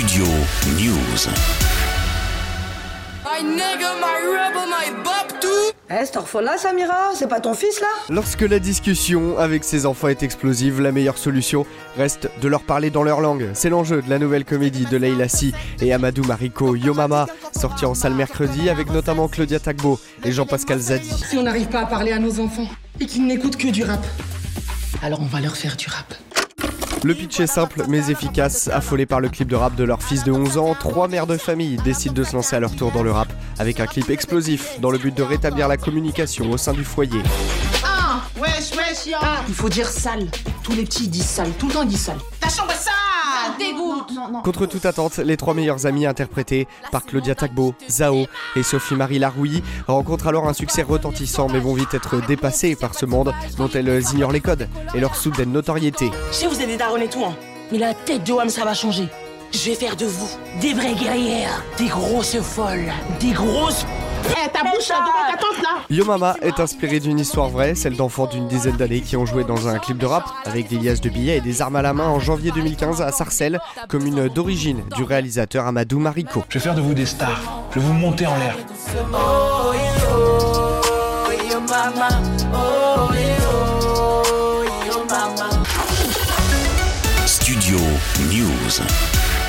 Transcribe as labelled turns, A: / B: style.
A: Studio News.
B: Eh, cette là, Samira C'est pas ton fils, là?
C: Lorsque la discussion avec ses enfants est explosive, la meilleure solution reste de leur parler dans leur langue. C'est l'enjeu de la nouvelle comédie de Leila Si et Amadou Mariko, Yo Mama, sortie en salle mercredi avec notamment Claudia Tagbo et Jean-Pascal Zadi.
D: Si on n'arrive pas à parler à nos enfants et qu'ils n'écoutent que du rap, alors on va leur faire du rap.
C: Le pitch est simple mais efficace. Affolés par le clip de rap de leur fils de 11 ans, trois mères de famille décident de se lancer à leur tour dans le rap avec un clip explosif dans le but de rétablir la communication au sein du foyer.
D: Ah, wesh, wesh, Il faut dire sale. Tous les petits disent sale. Tout le temps ils disent sale. Ta chambre sale
C: Contre toute attente, les trois meilleurs amis interprétés par Claudia Tagbo, Zao et Sophie-Marie Larouilly rencontrent alors un succès retentissant mais vont vite être dépassés par ce monde dont elles ignorent les codes et leur soudaine notoriété.
E: Je sais vous êtes des darons et tout, hein, mais la tête de Wam ça va changer. Je vais faire de vous des vraies guerrières, des grosses folles, des grosses
D: eh, ta bouche là, ta tante là
C: Yo Mama est inspiré d'une histoire vraie, celle d'enfants d'une dizaine d'années qui ont joué dans un clip de rap avec des liasses de billets et des armes à la main en janvier 2015 à Sarcelles, commune d'origine du réalisateur Amadou Mariko.
F: Je vais faire de vous des stars, je vais vous monter en l'air.
A: Studio News.